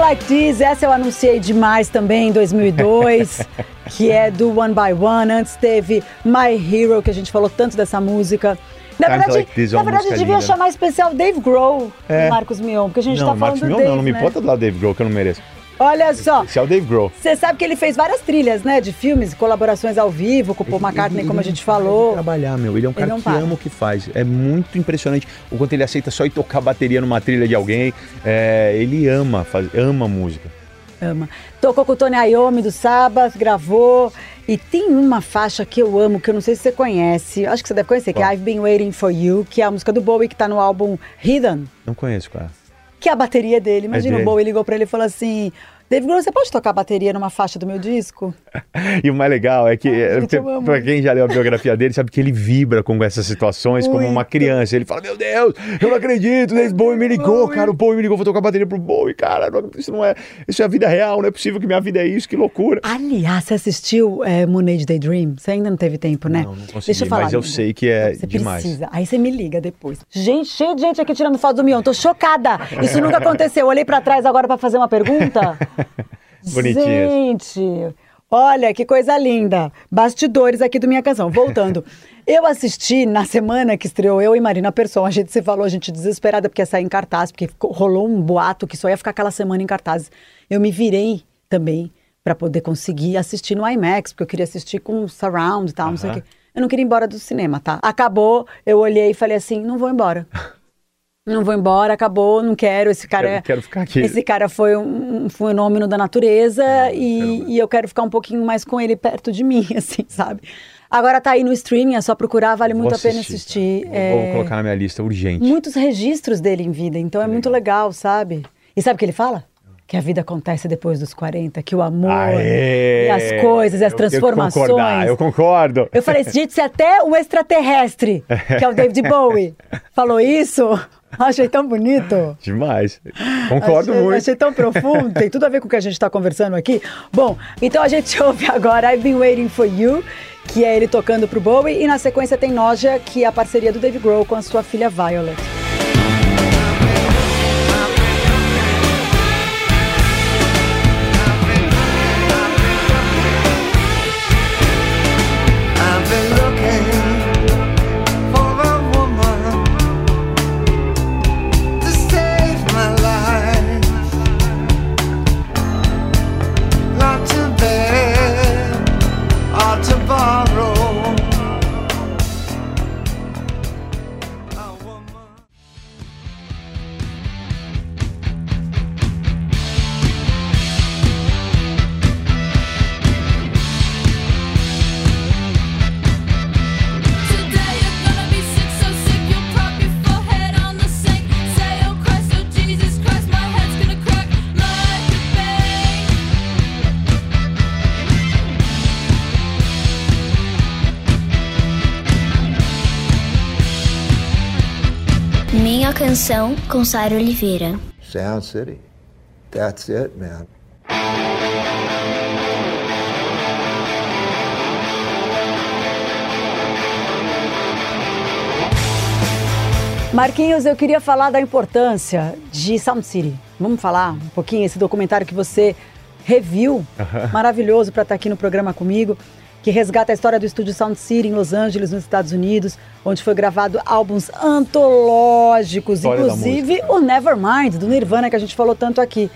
Like This, essa eu anunciei demais também em 2002, que é do One by One. Antes teve My Hero, que a gente falou tanto dessa música. Na Times verdade, Like é na verdade devia linda. chamar especial Dave Grohl É. Marcos Mion, porque a gente não, tá falando Marcos Mion Dave, não, não me né? importa do lado Dave Grohl, que eu não mereço. Olha só, Esse é o Dave Grohl. você sabe que ele fez várias trilhas, né, de filmes, colaborações ao vivo com o Paul McCartney, Ele- como a gente falou. trabalhar, meu. Ele é um cara que para. ama o que faz. É muito impressionante o quanto ele aceita só ir tocar bateria numa trilha de alguém. É, ele ama, faz, ama música. Ama. Tocou com o Tony Iommi do Sabbath, gravou. E tem uma faixa que eu amo, que eu não sei se você conhece. Acho que você deve conhecer, que é? I've Been Waiting For You, que é a música do Bowie, que tá no álbum Hidden. Não conheço, cara. Que é a bateria dele. Imagina É o dele. Bowie ligou pra ele e falou assim... Dave Grohl, você pode tocar a bateria numa faixa do meu disco? E o mais legal é que, gente, é, isso. quem já leu a biografia dele, sabe que ele vibra com essas situações como uma Muito. criança. Ele fala: Meu Deus, eu não acredito, o Bowie me ligou, cara. O Bowie me ligou, vou tocar bateria pro Bowie, cara. Isso não é. Isso é a vida real, não é possível que minha vida é isso, que loucura. Aliás, você assistiu é, Moon Age Daydream? Você ainda não teve tempo, né? Não, não consegui, Deixa eu falar, mas eu sei que é Você demais. precisa. Aí você me liga depois. Gente, cheio de gente aqui tirando foto do Mion. Tô chocada. Isso nunca aconteceu. Olhei pra trás agora pra fazer uma pergunta. Bonitinhas. Gente, olha que coisa linda. Bastidores aqui do Minha Canção. Voltando. Eu assisti na semana que estreou eu e Marina Persson. A gente se falou, a gente desesperada porque ia sair em cartaz, porque rolou um boato que só ia ficar aquela semana em cartaz. Eu me virei também pra poder conseguir assistir no IMAX, porque eu queria assistir com surround e tal, não sei o quê. Eu não queria ir embora do cinema, tá? Acabou, eu olhei e falei assim: não vou embora. Não vou embora, acabou, não quero. Esse cara Quero- é- quero ficar aqui. Esse cara foi um, um fenômeno da natureza e, quero- e eu quero ficar um pouquinho mais com ele perto de mim, assim, sabe? Agora tá aí no streaming, é só procurar, vale Vou muito a pena assistir, assistir. cara. É, Vou, colocar na minha lista urgente. Muitos registros dele em vida, então é muito legal, sabe? E sabe o que ele fala? Que a vida acontece depois dos 40, que o amor Aê! e as coisas e as Eu- transformações. Eu, concordar, eu concordo. Eu falei, gente, se até um extraterrestre, que é o David Bowie, falou isso, achei tão bonito. Demais. Concordo achei, muito. Achei tão profundo, tem tudo a ver com o que a gente está conversando aqui. Bom, então a gente ouve agora I've Been Waiting For You, que é ele tocando pro Bowie, e na sequência tem Noja, que é a parceria do Dave Grohl com a sua filha Violet. Minha canção com Sara Oliveira. Sound City. That's it, man. Marquinhos, eu queria falar da importância de Sound City. Vamos falar um pouquinho esse documentário que você reviu, maravilhoso para estar aqui no programa comigo, que resgata a história do estúdio Sound City em Los Angeles, nos Estados Unidos, onde foi gravado álbuns antológicos, História inclusive o Nevermind do Nirvana que a gente falou tanto aqui.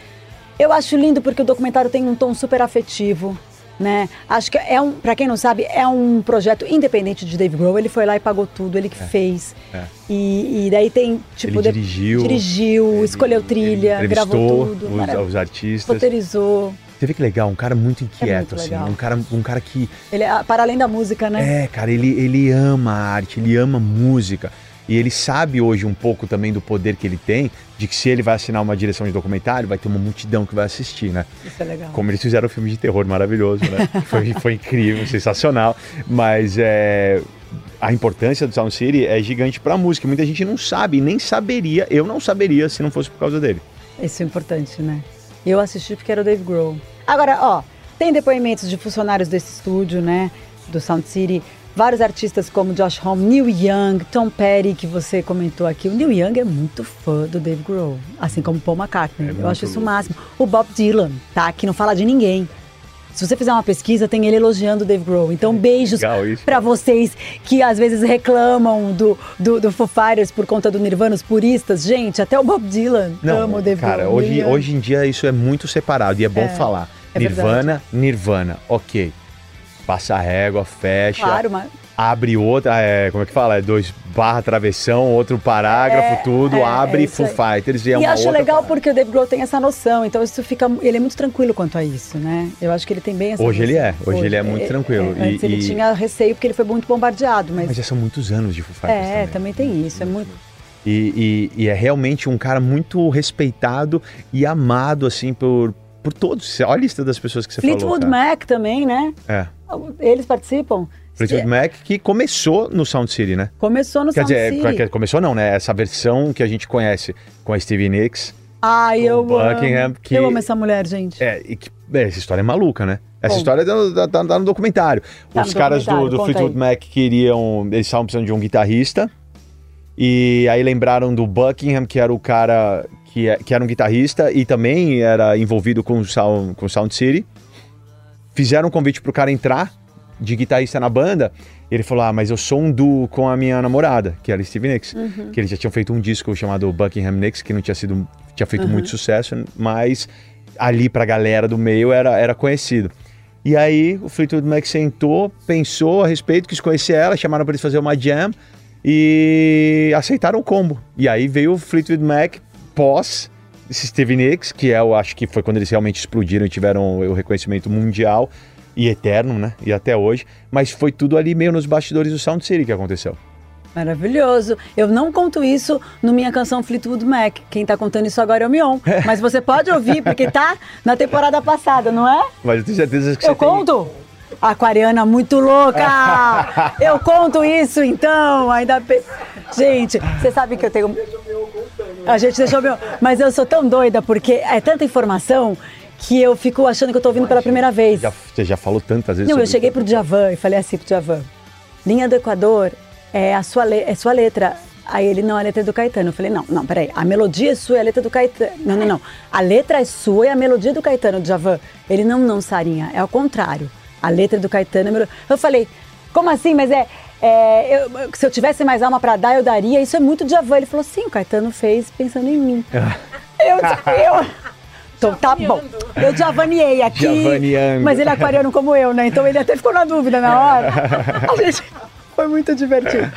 Eu acho lindo porque o documentário tem um tom super afetivo, né? Acho que é um, para quem não sabe, é um projeto independente de Dave Grohl. Ele foi lá e pagou tudo, ele que fez. é. E, e daí tem tipo Ele dirigiu, dirigiu, ele- escolheu trilha, gravou tudo, os- os artistas. roteirizou. Você vê que legal, um cara muito inquieto, muito assim. legal. Um cara, um cara que. Ele é para além da música, né? É, cara, ele, ele ama a arte, ele ama música. E ele sabe hoje um pouco também do poder que ele tem, de que se ele vai assinar uma direção de documentário, vai ter uma multidão que vai assistir, né? Isso é legal. Como eles fizeram o filme de terror maravilhoso, né? foi, foi incrível, sensacional. Mas é, a importância do Sound City é gigante pra música. Muita gente não sabe, nem saberia. Eu não saberia se não fosse por causa dele. Isso é importante, né? Eu assisti porque era o Dave Grohl. Agora, ó, tem depoimentos de funcionários desse estúdio, né? Do Sound City. Vários artistas como Josh Homme, Neil Young, Tom Petty, que você comentou aqui. O Neil Young é muito fã do Dave Grohl, assim como Paul McCartney. É Eu acho isso o máximo. O Bob Dylan, tá? Que não fala de ninguém. Se você fizer uma pesquisa, tem ele elogiando o Dave Grohl. Então, beijos pra vocês que às vezes reclamam do, do, do Foo Fighters por conta do Nirvana, os puristas. Gente, até o Bob Dylan ama o Dave cara, Grohl. hoje, Young. hoje em dia isso é muito separado e é bom falar. é Nirvana, Nirvana, ok. Passa a régua, fecha. Claro, mas Abre outra, é, como é que fala? É dois barra travessão, outro parágrafo, tudo, é, abre é Foo. Fighters e é e uma acho legal parada. porque o Dave Grohl tem essa noção, então isso fica, ele é muito tranquilo quanto a isso, né? Eu acho que ele tem bem essa Hoje ele noção. é, hoje ele é muito tranquilo. é, antes E- ele e- tinha receio porque ele foi muito bombardeado, mas, Mas já são muitos anos de Foo Fighters é, também. tem isso, é muito E, e- e é realmente um cara muito respeitado e amado, assim, por, por todos. Olha a lista das pessoas que você Fleetwood falou. cara. Mac também, né? É. Eles participam. Fleetwood Mac que começou no Sound City, né? Começou no Quer Sound dizer, City. que- começou não, né? Essa versão que a gente conhece com a Stevie Nicks. Ai, eu Buckingham, amo. que- Eu amo essa mulher, gente. É, e que, é, essa história é maluca, né? Essa Bom. história tá, tá- tá no documentário. Tá Os no caras do, documentário, do conta Fleetwood aí. Mac queriam. Eles estavam precisando de um guitarrista. E aí lembraram do Buckingham, que era o cara que, é- que era um guitarrista e também era envolvido com o Sound, com o Sound City. Fizeram um convite pro cara entrar de guitarrista na banda. Ele falou: Ah, mas eu sou um duo com a minha namorada, que era Steve Nicks. Uhum. Que eles já tinham feito um disco chamado Buckingham Nicks, que não tinha sido. tinha feito Uhum. muito sucesso, mas ali pra galera do meio era, era conhecido. E aí o Fleetwood Mac sentou, pensou a respeito, quis conhecer ela, chamaram pra eles fazer uma jam e aceitaram o combo. E aí veio o Fleetwood Mac pós Steve Nicks, que é, eu acho que foi quando eles realmente explodiram e tiveram o reconhecimento mundial e eterno, né? E até hoje. Mas foi tudo ali meio nos bastidores do Sound City que aconteceu. Maravilhoso. Eu não conto isso no minha canção Fleetwood Mac. Quem tá contando isso agora é o Mion. Mas você pode ouvir, porque tá na temporada passada, não é? Mas eu tenho certeza que Eu você tem... conto? Aquariana muito louca! Eu conto isso então, ainda. pe- Gente, você sabe que eu tenho. A gente deixou meu. Mas eu sou tão doida porque é tanta informação que eu fico achando que eu tô ouvindo pela primeira vez. Já, você já falou tantas vezes Não, eu cheguei pro Djavan e falei assim pro Djavan: linha do Equador é a sua, le- é sua letra. Aí ele, não, a letra é do Caetano. Eu falei, não, não, peraí, a melodia é sua e a letra é do Caetano. Não, não, não. A letra é sua e a melodia é do Caetano, Djavan. Ele, não, não, Sarinha, é ao contrário. A letra é do Caetano a melodia. Eu falei, como assim? Mas é. é, eu- se eu tivesse mais alma pra dar, eu daria. Isso é muito Djavan. Ele falou, sim, o Caetano fez pensando em mim. eu, eu. Então tá bom. Eu javaneei aqui. Javaneando. Mas ele é aquariano como eu, né? Então ele até ficou na dúvida na hora. A gente foi muito divertido.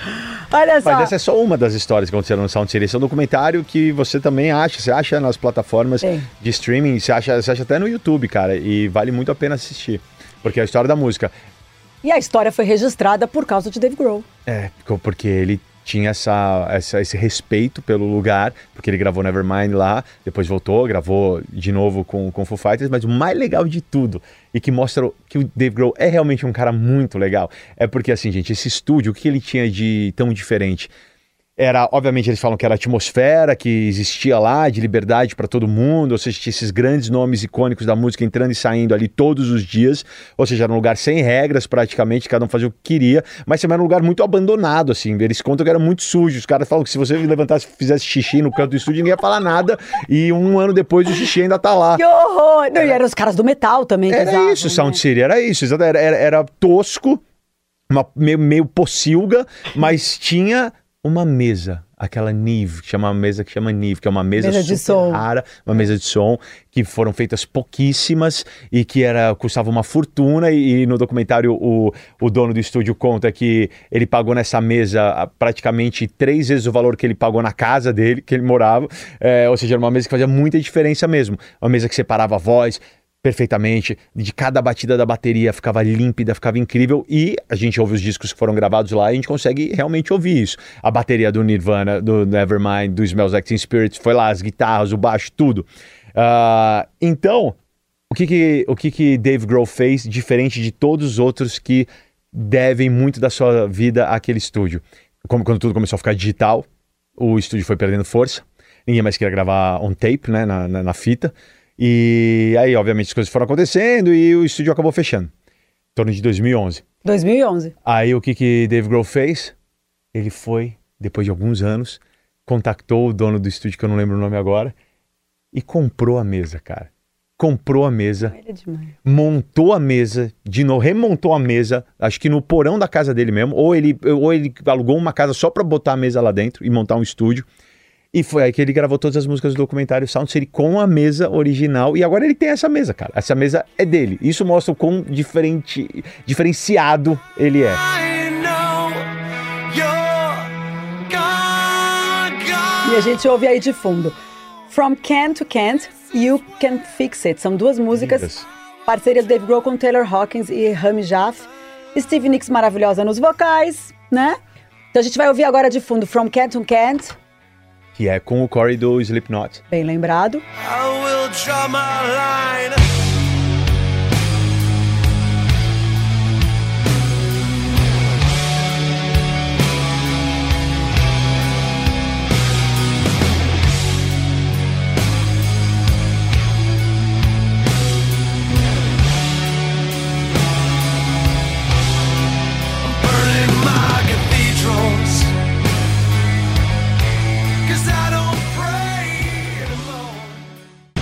Olha só. Mas essa é só uma das histórias que aconteceram no Sound City. Esse é um documentário que você também acha. Você acha nas plataformas de streaming, você acha, você acha até no YouTube, cara. E vale muito a pena assistir. Porque é a história da música. E a história foi registrada por causa de Dave Grohl. É, porque ele tinha essa, essa- esse respeito pelo lugar, porque ele gravou Nevermind lá, depois voltou, gravou de novo com, com Foo Fighters, mas o mais legal de tudo, e que mostra que o Dave Grohl é realmente um cara muito legal, é porque assim, gente, esse estúdio, o que ele tinha de tão diferente? Era, obviamente, eles falam que era a atmosfera que existia lá, de liberdade para todo mundo, ou seja, tinha esses grandes nomes icônicos da música entrando e saindo ali todos os dias, ou seja, era um lugar sem regras praticamente, cada um fazia o que queria, mas também era um lugar muito abandonado, assim, eles contam que era muito sujo, os caras falam que se você levantasse e fizesse xixi no canto do estúdio, ninguém ia falar nada, e um ano depois o xixi ainda tá lá. Que horror! Não, e eram os caras do metal também Era isso, né? Sound City, era isso, era, era, era tosco, uma, meio, meio pocilga, mas tinha uma mesa, aquela Nive, que chama uma mesa que chama Nive, que é uma mesa, Mesa de super som. rara, uma mesa de som, que foram feitas pouquíssimas e que era custava uma fortuna e, e no documentário o, o dono do estúdio conta que ele pagou nessa mesa ah, praticamente três vezes o valor que ele pagou na casa dele, que ele morava, É, ou seja, era uma mesa que fazia muita diferença mesmo, uma mesa que separava a voz, perfeitamente, de cada batida da bateria ficava límpida, ficava incrível e a gente ouve os discos que foram gravados lá e a gente consegue realmente ouvir isso. A bateria do Nirvana, do Nevermind, do Smells Like Teen Spirit, foi lá, as guitarras, o baixo, tudo. Ah, então, o que que, o que que Dave Grohl fez diferente de todos os outros que devem muito da sua vida àquele estúdio? Como quando tudo começou a ficar digital, o estúdio foi perdendo força, ninguém mais queria gravar on tape, né, na, na, na fita, e aí, obviamente, as coisas foram acontecendo e o estúdio acabou fechando, em torno de 2011. 2011. Aí o que que Dave Grohl fez? Ele foi, depois de alguns anos, contactou o dono do estúdio, que eu não lembro o nome agora, e comprou a mesa, cara. Comprou a mesa, é demais. montou a mesa, de novo, remontou a mesa, acho que no porão da casa dele mesmo, ou ele, ou ele alugou uma casa só pra botar a mesa lá dentro e montar um estúdio. E foi aí que ele gravou todas as músicas do documentário Sound City com a mesa original. E agora ele tem essa mesa, cara. Essa mesa é dele. Isso mostra o quão diferente, diferenciado ele é. E a gente ouve aí de fundo. From Can to Can't, You Can Fix It. São duas músicas. Lindas. Parceria do Dave Grohl com Taylor Hawkins e Rami Jaff. Steve Nicks maravilhosa nos vocais, né? Então a gente vai ouvir agora de fundo From Can to Can't, Que é com o Corey do Slipknot. bem lembrado. I will draw my line.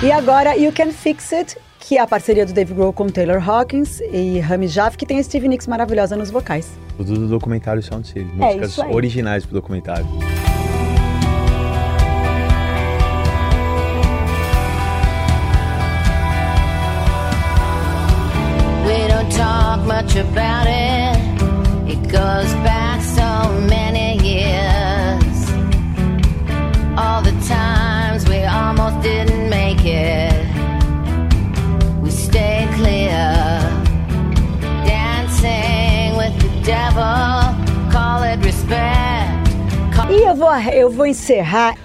E agora, You Can Fix It, que é a parceria do Dave Grohl com Taylor Hawkins e Rami Jaff, que tem a Stevie Nicks maravilhosa nos vocais. Tudo do documentário Sound City. Músicas isso aí. originais pro documentário. We don't talk much about it. It goes back so many years. All the times we almost didn't make it. We stayed clear. Dancing with the devil. Call it respect. Call E eu vou, eu vou encerrar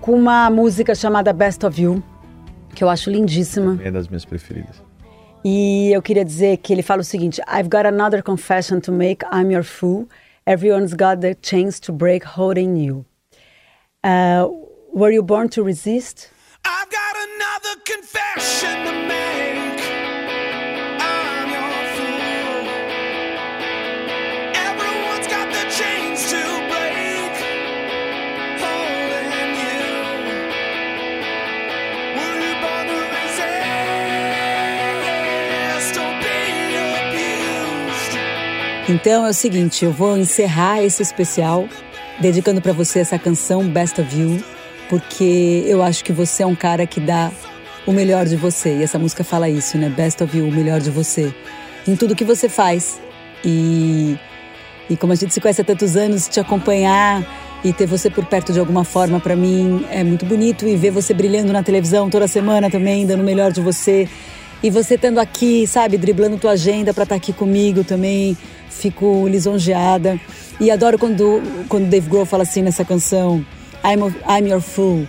com uma música chamada Best of You, que eu acho lindíssima. É das minhas preferidas. E eu queria dizer que ele fala o seguinte: I've got another confession to make. I'm your fool. Everyone's got the chance to break holding you. Uh, were you born to resist? I've got Então é o seguinte, eu vou encerrar esse especial dedicando pra você essa canção Best of You, porque eu acho que você é um cara que dá o melhor de você. E essa música fala isso, né? Best of You, o melhor de você. Em tudo que você faz. E, e como a gente se conhece há tantos anos, te acompanhar e ter você por perto de alguma forma, pra mim, é muito bonito. E ver você brilhando na televisão toda semana também, dando o melhor de você. E você estando aqui, sabe, driblando tua agenda pra estar aqui comigo também, fico lisonjeada. E adoro quando, quando Dave Grohl fala assim nessa canção, I'm, a- I'm your fool.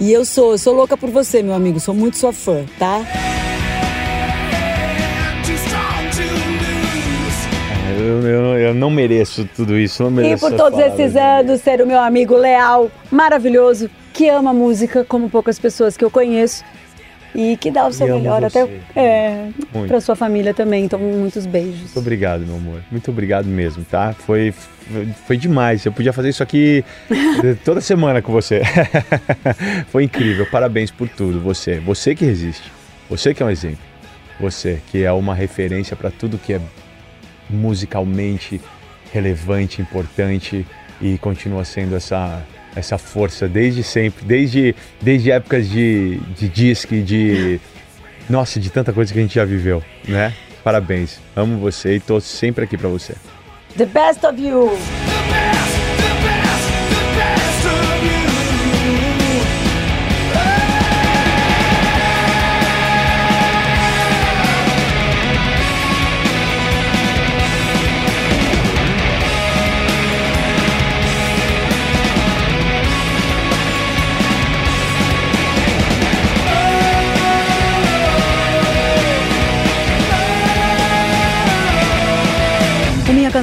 E eu sou, eu sou louca por você, meu amigo, sou muito sua fã, tá? Eu, eu- eu não mereço tudo isso. Não E mereço por essas todos palavras, esses né? anos, ser o meu amigo leal, maravilhoso, que ama música como poucas pessoas que eu conheço. E que dá o seu E melhor até é, pra sua família também. Então, muitos beijos. Muito obrigado, meu amor. Muito obrigado mesmo, tá? Foi, foi, foi demais. Eu podia fazer isso aqui toda semana com você. foi incrível. Parabéns por tudo. Você, você que resiste. Você que é um exemplo. Você que é uma referência para tudo que é musicalmente relevante, importante e continua sendo essa essa força desde sempre, desde desde épocas de de disque, de nossa, de tanta coisa que a gente já viveu, né? Parabéns. Amo você e tô sempre aqui pra você. The best of you!